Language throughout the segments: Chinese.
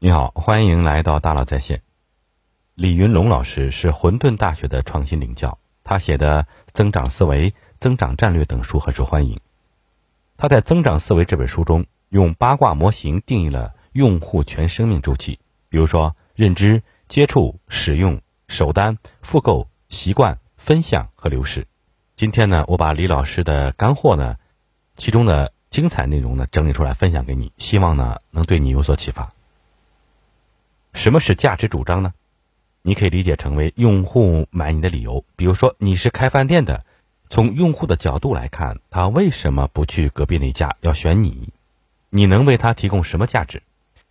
你好，欢迎来到大佬在线。李云龙老师是混沌大学的创新领教，他写的《增长思维》《增长战略》等书很受欢迎。他在《增长思维》这本书中，用八卦模型定义了用户全生命周期，比如说认知、接触、使用、首单、复购、习惯、分享和流失。今天呢，我把李老师的干货呢，其中的精彩内容呢整理出来分享给你，希望呢能对你有所启发。什么是价值主张呢？你可以理解成为用户买你的理由。比如说，你是开饭店的，从用户的角度来看，他为什么不去隔壁那家，要选你？你能为他提供什么价值？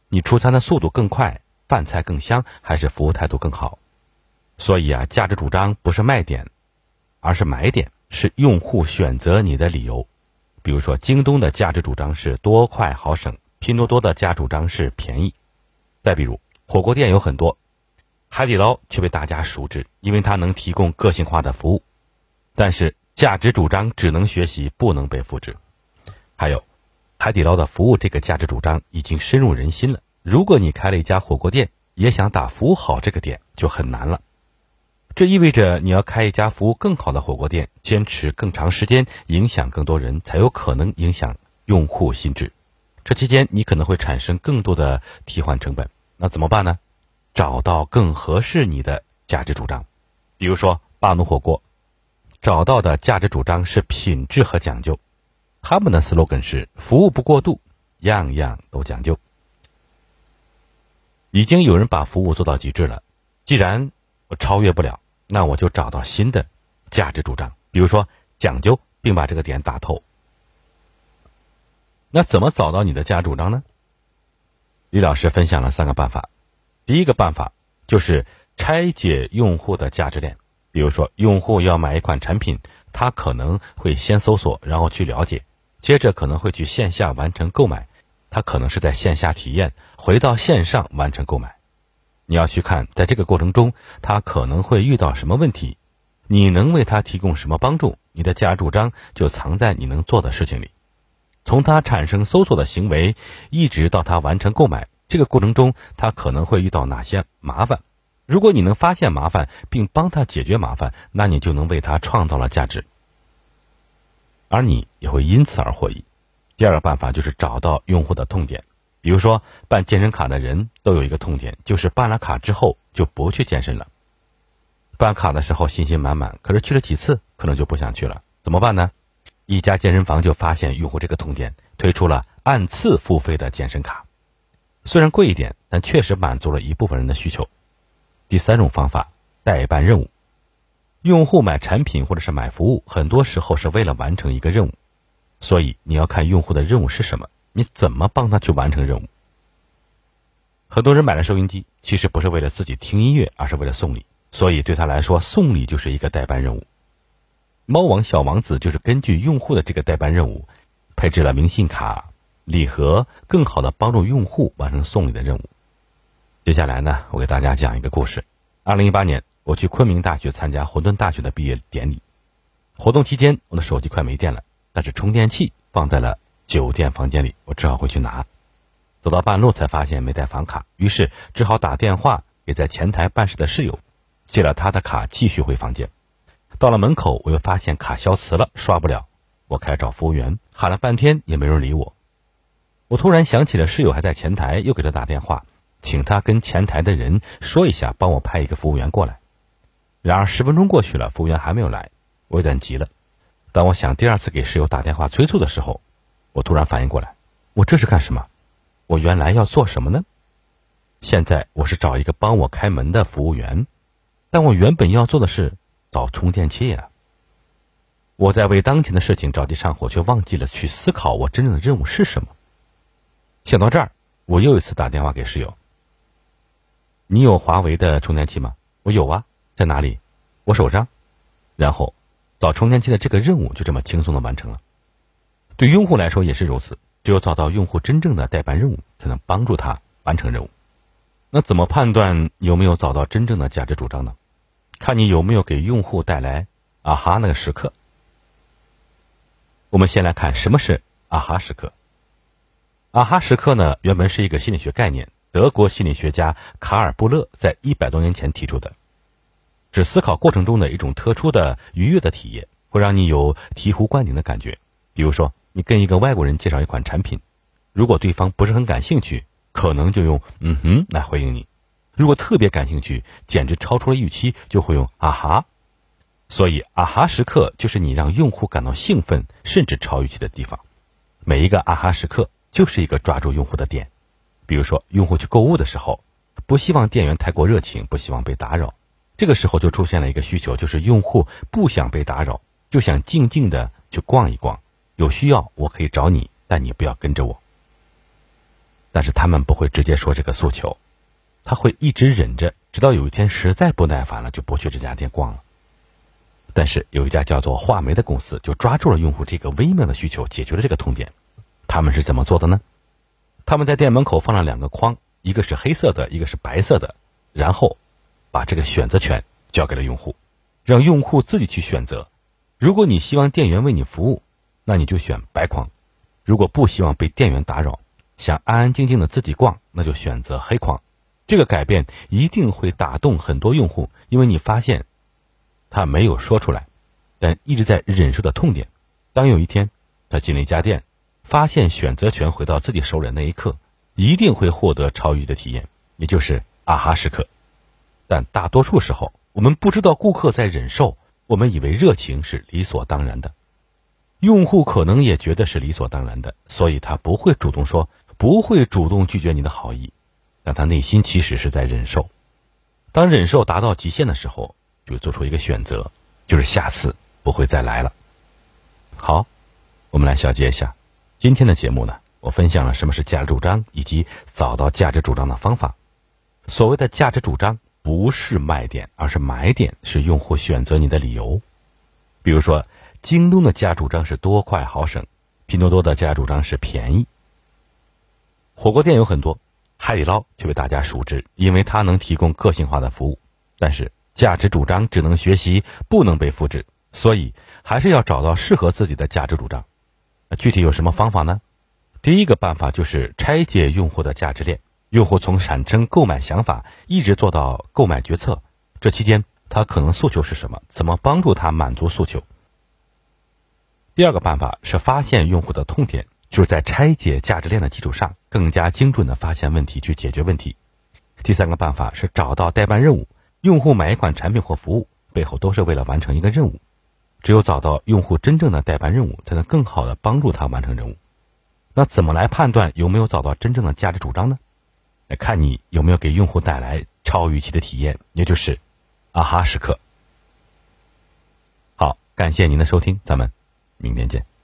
你出餐的速度更快，饭菜更香，还是服务态度更好？所以啊，价值主张不是卖点，而是买点，是用户选择你的理由。比如说，京东的价值主张是多快好省，拼多多的价值主张是便宜。再比如。火锅店有很多，海底捞却被大家熟知，因为它能提供个性化的服务。但是价值主张只能学习，不能被复制。还有，海底捞的服务这个价值主张已经深入人心了。如果你开了一家火锅店，也想打服务好这个点，就很难了。这意味着你要开一家服务更好的火锅店，坚持更长时间，影响更多人，才有可能影响用户心智。这期间你可能会产生更多的替换成本。那怎么办呢？找到更合适你的价值主张，比如说霸奴火锅，找到的价值主张是品质和讲究，他们的 slogan 是服务不过度，样样都讲究。已经有人把服务做到极致了，既然我超越不了，那我就找到新的价值主张，比如说讲究，并把这个点打透。那怎么找到你的价值主张呢？李老师分享了三个办法，第一个办法就是拆解用户的价值链。比如说，用户要买一款产品，他可能会先搜索，然后去了解，接着可能会去线下完成购买，他可能是在线下体验，回到线上完成购买。你要去看，在这个过程中，他可能会遇到什么问题，你能为他提供什么帮助？你的价值主张就藏在你能做的事情里。从他产生搜索的行为，一直到他完成购买，这个过程中他可能会遇到哪些麻烦？如果你能发现麻烦并帮他解决麻烦，那你就能为他创造了价值，而你也会因此而获益。第二个办法就是找到用户的痛点，比如说办健身卡的人都有一个痛点，就是办了卡之后就不去健身了。办卡的时候信心满满，可是去了几次可能就不想去了，怎么办呢？一家健身房就发现用户这个痛点，推出了按次付费的健身卡，虽然贵一点，但确实满足了一部分人的需求。第三种方法，代办任务。用户买产品或者是买服务，很多时候是为了完成一个任务，所以你要看用户的任务是什么，你怎么帮他去完成任务。很多人买了收音机，其实不是为了自己听音乐，而是为了送礼，所以对他来说，送礼就是一个代办任务。猫王小王子就是根据用户的这个代办任务，配置了明信卡、礼盒，更好的帮助用户完成送礼的任务。接下来呢，我给大家讲一个故事。二零一八年，我去昆明大学参加混沌大学的毕业典礼，活动期间，我的手机快没电了，但是充电器放在了酒店房间里，我只好回去拿。走到半路才发现没带房卡，于是只好打电话给在前台办事的室友，借了他的卡继续回房间。到了门口，我又发现卡消磁了，刷不了。我开始找服务员，喊了半天也没人理我。我突然想起了室友还在前台，又给他打电话，请他跟前台的人说一下，帮我派一个服务员过来。然而十分钟过去了，服务员还没有来，我有点急了。当我想第二次给室友打电话催促的时候，我突然反应过来，我这是干什么？我原来要做什么呢？现在我是找一个帮我开门的服务员，但我原本要做的是。找充电器呀！我在为当前的事情着急上火，却忘记了去思考我真正的任务是什么。想到这儿，我又一次打电话给室友：“你有华为的充电器吗？”“我有啊，在哪里？”“我手上。”然后，找充电器的这个任务就这么轻松的完成了。对用户来说也是如此，只有找到用户真正的代办任务，才能帮助他完成任务。那怎么判断有没有找到真正的价值主张呢？看你有没有给用户带来啊哈那个时刻。我们先来看什么是啊哈时刻。啊哈时刻呢，原本是一个心理学概念，德国心理学家卡尔布勒在一百多年前提出的，是思考过程中的一种特殊的愉悦的体验，会让你有醍醐灌顶的感觉。比如说，你跟一个外国人介绍一款产品，如果对方不是很感兴趣，可能就用“嗯哼”来回应你；如果特别感兴趣，简直超出了预期，就会用“啊哈”。所以，啊哈时刻就是你让用户感到兴奋，甚至超预期的地方。每一个啊哈时刻就是一个抓住用户的点。比如说，用户去购物的时候，不希望店员太过热情，不希望被打扰。这个时候就出现了一个需求，就是用户不想被打扰，就想静静的去逛一逛。有需要我可以找你，但你不要跟着我。但是他们不会直接说这个诉求，他会一直忍着，直到有一天实在不耐烦了，就不去这家店逛了。但是有一家叫做画眉的公司就抓住了用户这个微妙的需求，解决了这个痛点。他们是怎么做的呢？他们在店门口放了两个框，一个是黑色的，一个是白色的，然后把这个选择权交给了用户，让用户自己去选择。如果你希望店员为你服务，那你就选白框；如果不希望被店员打扰，想安安静静的自己逛，那就选择黑框。这个改变一定会打动很多用户，因为你发现。他没有说出来，但一直在忍受的痛点。当有一天他进了一家店，发现选择权回到自己手里那一刻，一定会获得超预期的体验，也就是啊哈时刻。但大多数时候，我们不知道顾客在忍受，我们以为热情是理所当然的，用户可能也觉得是理所当然的，所以他不会主动说，不会主动拒绝你的好意，但他内心其实是在忍受。当忍受达到极限的时候。就做出一个选择，就是下次不会再来了。好，我们来小结一下今天的节目呢。我分享了什么是价值主张，以及找到价值主张的方法。所谓的价值主张不是卖点，而是买点，是用户选择你的理由。比如说，京东的价值主张是多快好省，拼多多的价值主张是便宜。火锅店有很多，海底捞却被大家熟知，因为它能提供个性化的服务，但是。价值主张只能学习，不能被复制，所以还是要找到适合自己的价值主张。具体有什么方法呢？第一个办法就是拆解用户的价值链，用户从产生购买想法一直做到购买决策，这期间他可能诉求是什么？怎么帮助他满足诉求？第二个办法是发现用户的痛点，就是在拆解价值链的基础上，更加精准的发现问题去解决问题。第三个办法是找到代办任务。用户买一款产品或服务，背后都是为了完成一个任务。只有找到用户真正的代办任务，才能更好的帮助他完成任务。那怎么来判断有没有找到真正的价值主张呢？来看你有没有给用户带来超预期的体验，也就是啊哈时刻。好，感谢您的收听，咱们明天见。